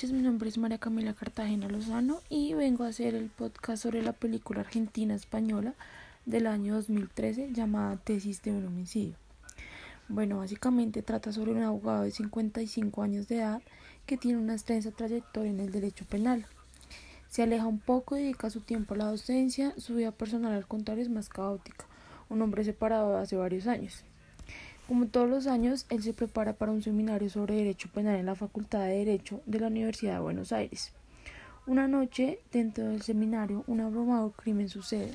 noches, mi nombre es María Camila Cartagena Lozano y vengo a hacer el podcast sobre la película argentina española del año 2013 llamada Tesis de un homicidio. Bueno, básicamente trata sobre un abogado de 55 años de edad que tiene una extensa trayectoria en el derecho penal. Se aleja un poco y dedica su tiempo a la docencia, su vida personal al contrario es más caótica, un hombre separado hace varios años. Como todos los años, él se prepara para un seminario sobre Derecho Penal en la Facultad de Derecho de la Universidad de Buenos Aires. Una noche, dentro del seminario, un abrumador crimen sucede.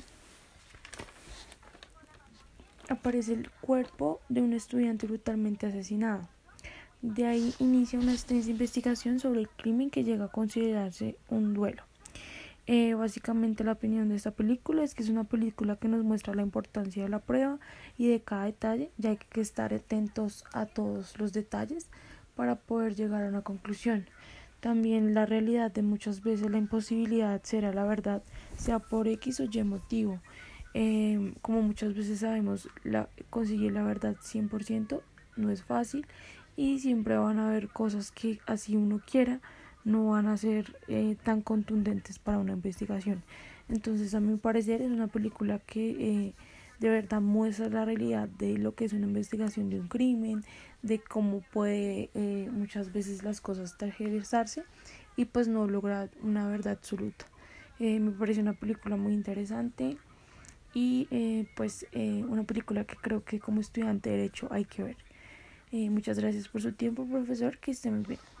Aparece el cuerpo de un estudiante brutalmente asesinado. De ahí inicia una extensa investigación sobre el crimen que llega a considerarse un duelo. Eh, básicamente la opinión de esta película es que es una película que nos muestra la importancia de la prueba y de cada detalle, ya hay que estar atentos a todos los detalles para poder llegar a una conclusión. También la realidad de muchas veces la imposibilidad será la verdad, sea por X o Y motivo. Eh, como muchas veces sabemos, la, conseguir la verdad 100% no es fácil y siempre van a haber cosas que así uno quiera no van a ser eh, tan contundentes para una investigación. Entonces, a mi parecer, es una película que eh, de verdad muestra la realidad de lo que es una investigación de un crimen, de cómo puede eh, muchas veces las cosas tergiversarse y pues no lograr una verdad absoluta. me parece una película muy interesante y pues una película que creo que como estudiante de derecho hay que ver. muchas gracias por su tiempo, profesor, que esté muy bien.